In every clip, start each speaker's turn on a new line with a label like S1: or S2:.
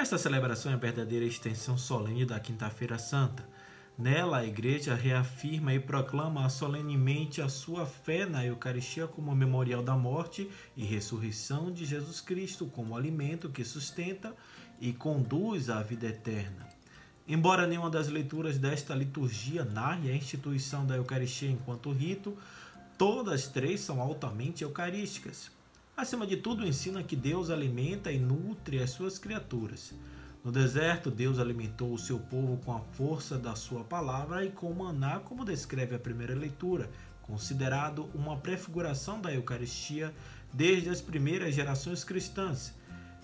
S1: Esta celebração é a verdadeira extensão solene da Quinta-feira Santa. Nela, a Igreja reafirma e proclama solenemente a sua fé na Eucaristia como memorial da morte e ressurreição de Jesus Cristo, como alimento que sustenta e conduz à vida eterna. Embora nenhuma das leituras desta liturgia narre a instituição da Eucaristia enquanto rito, todas três são altamente eucarísticas. Acima de tudo, ensina que Deus alimenta e nutre as suas criaturas. No deserto, Deus alimentou o seu povo com a força da sua palavra e com maná, como descreve a primeira leitura, considerado uma prefiguração da Eucaristia desde as primeiras gerações cristãs.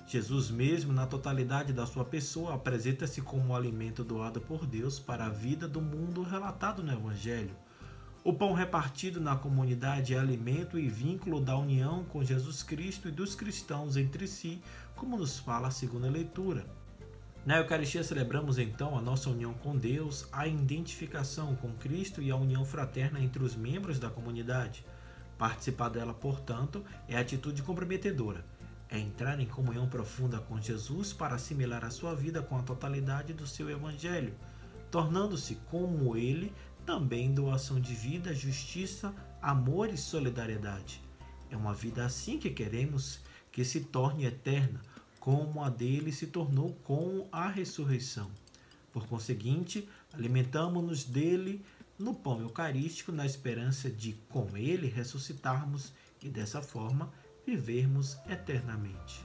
S1: Jesus mesmo, na totalidade da sua pessoa, apresenta-se como o alimento doado por Deus para a vida do mundo relatado no Evangelho. O pão repartido na comunidade é alimento e vínculo da união com Jesus Cristo e dos cristãos entre si, como nos fala a segunda leitura. Na Eucaristia celebramos então a nossa união com Deus, a identificação com Cristo e a união fraterna entre os membros da comunidade. Participar dela, portanto, é atitude comprometedora. É entrar em comunhão profunda com Jesus para assimilar a sua vida com a totalidade do seu Evangelho, tornando-se como ele também doação de vida, justiça, amor e solidariedade. É uma vida assim que queremos que se torne eterna, como a dele se tornou com a ressurreição. Por conseguinte, alimentamos-nos dele no pão eucarístico, na esperança de, com ele, ressuscitarmos e, dessa forma, vivermos eternamente.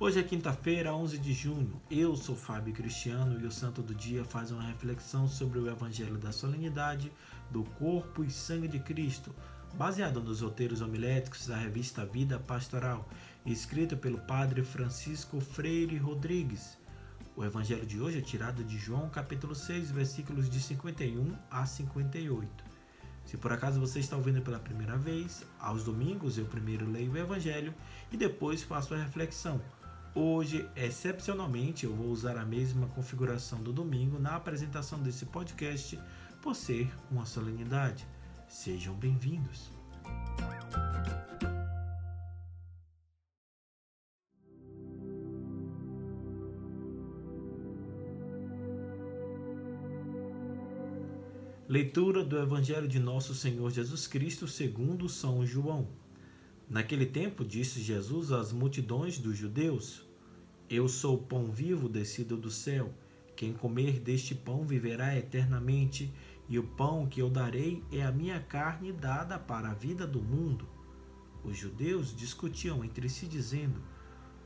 S1: Hoje é quinta-feira, 11 de junho. Eu sou Fábio Cristiano e o Santo do Dia faz uma reflexão sobre o Evangelho da Solenidade do Corpo e Sangue de Cristo, baseado nos roteiros homiléticos da revista Vida Pastoral, escrito pelo Padre Francisco Freire Rodrigues. O Evangelho de hoje é tirado de João capítulo 6, versículos de 51 a 58. Se por acaso você está ouvindo pela primeira vez, aos domingos eu primeiro leio o Evangelho e depois faço a reflexão Hoje, excepcionalmente, eu vou usar a mesma configuração do domingo na apresentação desse podcast, por ser uma solenidade. Sejam bem-vindos. Leitura do Evangelho de Nosso Senhor Jesus Cristo segundo São João. Naquele tempo disse Jesus às multidões dos judeus: eu sou o pão vivo descido do céu. Quem comer deste pão viverá eternamente, e o pão que eu darei é a minha carne dada para a vida do mundo. Os judeus discutiam entre si, dizendo: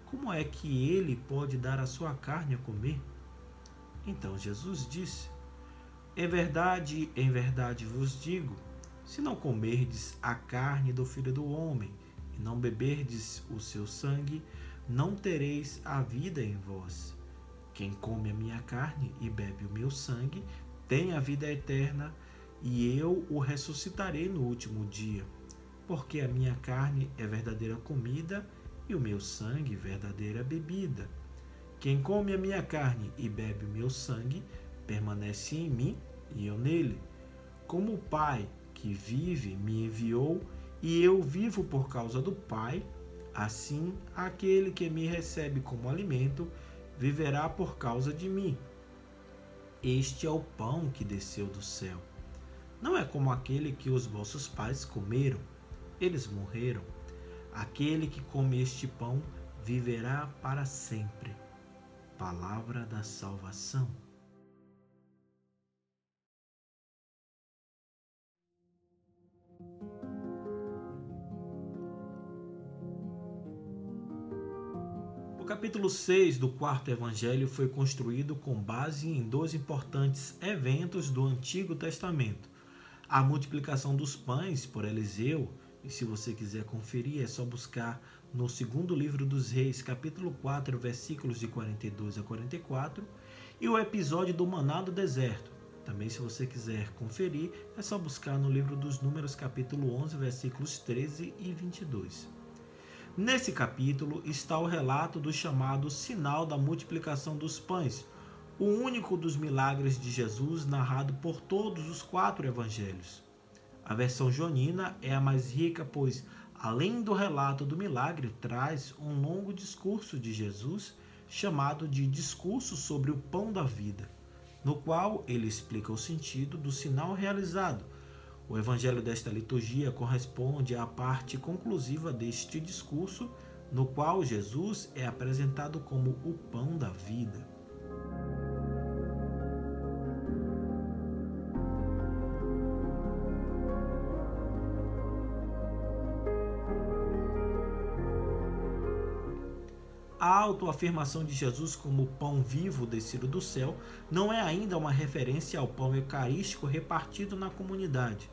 S1: Como é que ele pode dar a sua carne a comer? Então Jesus disse: Em verdade, em verdade vos digo: se não comerdes a carne do filho do homem e não beberdes o seu sangue, não tereis a vida em vós. Quem come a minha carne e bebe o meu sangue tem a vida eterna, e eu o ressuscitarei no último dia. Porque a minha carne é verdadeira comida e o meu sangue verdadeira bebida. Quem come a minha carne e bebe o meu sangue permanece em mim e eu nele. Como o Pai que vive me enviou e eu vivo por causa do Pai, Assim, aquele que me recebe como alimento viverá por causa de mim. Este é o pão que desceu do céu. Não é como aquele que os vossos pais comeram, eles morreram. Aquele que come este pão viverá para sempre. Palavra da salvação. Capítulo 6 do quarto evangelho foi construído com base em dois importantes eventos do Antigo Testamento: a multiplicação dos pães por Eliseu, e se você quiser conferir, é só buscar no segundo livro dos Reis, capítulo 4, versículos de 42 a 44, e o episódio do maná do deserto. Também, se você quiser conferir, é só buscar no livro dos Números, capítulo 11, versículos 13 e 22. Nesse capítulo está o relato do chamado sinal da multiplicação dos pães, o único dos milagres de Jesus narrado por todos os quatro evangelhos. A versão jonina é a mais rica, pois, além do relato do milagre, traz um longo discurso de Jesus, chamado de Discurso sobre o Pão da Vida, no qual ele explica o sentido do sinal realizado. O evangelho desta liturgia corresponde à parte conclusiva deste discurso, no qual Jesus é apresentado como o pão da vida. A autoafirmação de Jesus como pão vivo descido do céu não é ainda uma referência ao pão eucarístico repartido na comunidade.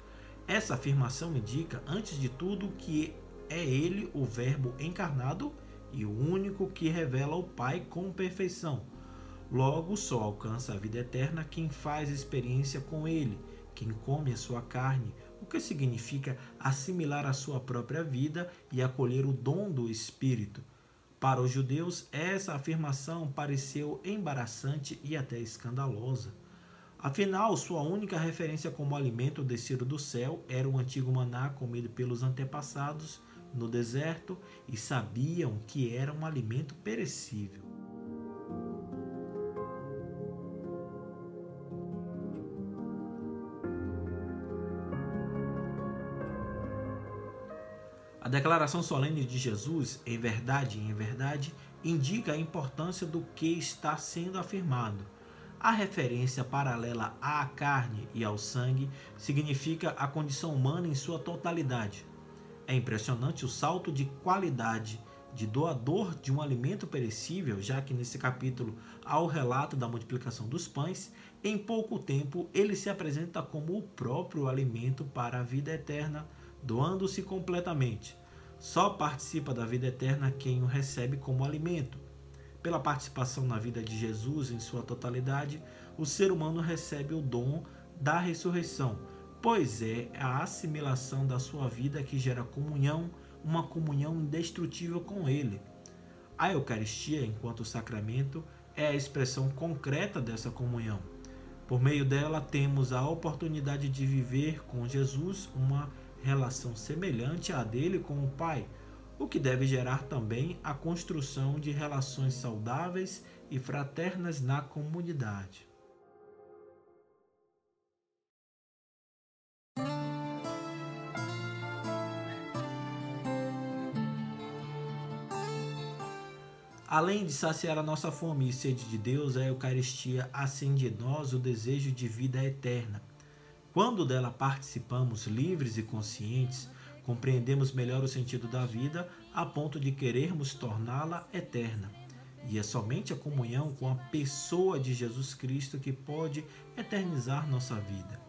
S1: Essa afirmação indica, antes de tudo, que é ele o Verbo encarnado e o único que revela o Pai com perfeição. Logo, só alcança a vida eterna quem faz experiência com ele, quem come a sua carne, o que significa assimilar a sua própria vida e acolher o dom do Espírito. Para os judeus, essa afirmação pareceu embaraçante e até escandalosa. Afinal, sua única referência como alimento descido do céu era o antigo maná comido pelos antepassados no deserto e sabiam que era um alimento perecível. A declaração solene de Jesus, em verdade, em verdade, indica a importância do que está sendo afirmado. A referência paralela à carne e ao sangue significa a condição humana em sua totalidade. É impressionante o salto de qualidade de doador de um alimento perecível, já que nesse capítulo há o relato da multiplicação dos pães, em pouco tempo ele se apresenta como o próprio alimento para a vida eterna, doando-se completamente. Só participa da vida eterna quem o recebe como alimento. Pela participação na vida de Jesus em sua totalidade, o ser humano recebe o dom da ressurreição, pois é a assimilação da sua vida que gera comunhão, uma comunhão indestrutível com Ele. A Eucaristia, enquanto sacramento, é a expressão concreta dessa comunhão. Por meio dela, temos a oportunidade de viver com Jesus uma relação semelhante à dele com o Pai, o que deve gerar também a construção de relações saudáveis e fraternas na comunidade. Além de saciar a nossa fome e sede de Deus, a Eucaristia acende em nós o desejo de vida eterna quando dela participamos livres e conscientes, compreendemos melhor o sentido da vida a ponto de querermos torná-la eterna. E é somente a comunhão com a pessoa de Jesus Cristo que pode eternizar nossa vida.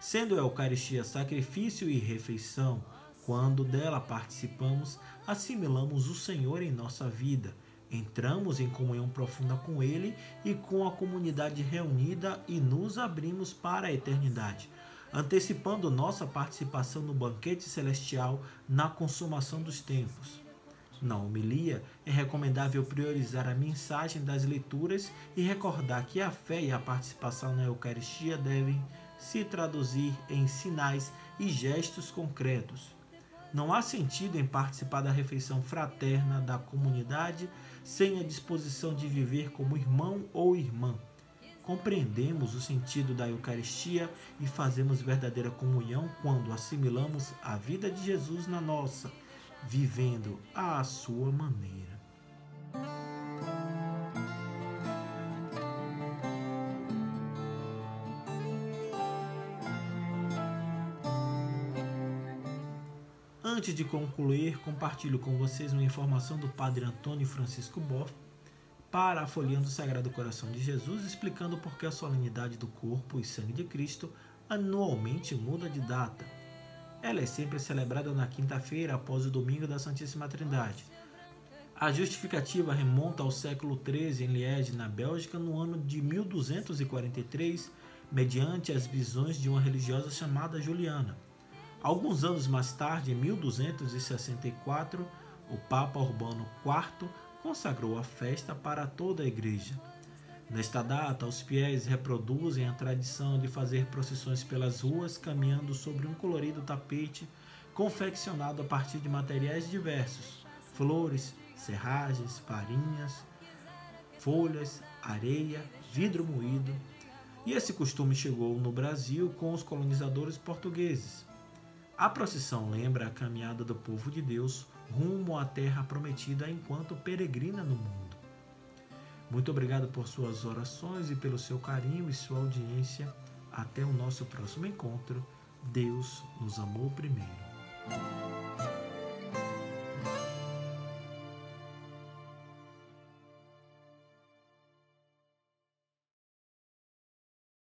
S1: Sendo a Eucaristia sacrifício e refeição, quando dela participamos, assimilamos o Senhor em nossa vida, entramos em comunhão profunda com Ele e com a comunidade reunida e nos abrimos para a eternidade antecipando nossa participação no banquete celestial na consumação dos tempos. Na homilia, é recomendável priorizar a mensagem das leituras e recordar que a fé e a participação na Eucaristia devem se traduzir em sinais e gestos concretos. Não há sentido em participar da refeição fraterna da comunidade sem a disposição de viver como irmão ou irmã compreendemos o sentido da Eucaristia e fazemos verdadeira comunhão quando assimilamos a vida de Jesus na nossa, vivendo à sua maneira. Antes de concluir, compartilho com vocês uma informação do Padre Antônio Francisco Boff, para a folhinha do Sagrado Coração de Jesus, explicando por que a solenidade do corpo e sangue de Cristo anualmente muda de data. Ela é sempre celebrada na quinta-feira após o domingo da Santíssima Trindade. A justificativa remonta ao século XIII em Liege, na Bélgica, no ano de 1243, mediante as visões de uma religiosa chamada Juliana. Alguns anos mais tarde, em 1264, o Papa Urbano IV consagrou a festa para toda a igreja. Nesta data, os fiéis reproduzem a tradição de fazer procissões pelas ruas caminhando sobre um colorido tapete confeccionado a partir de materiais diversos: flores, serragens, farinhas, folhas, areia, vidro moído. E esse costume chegou no Brasil com os colonizadores portugueses. A procissão lembra a caminhada do povo de Deus rumo à terra prometida enquanto peregrina no mundo. Muito obrigado por suas orações e pelo seu carinho e sua audiência. Até o nosso próximo encontro. Deus nos amou primeiro.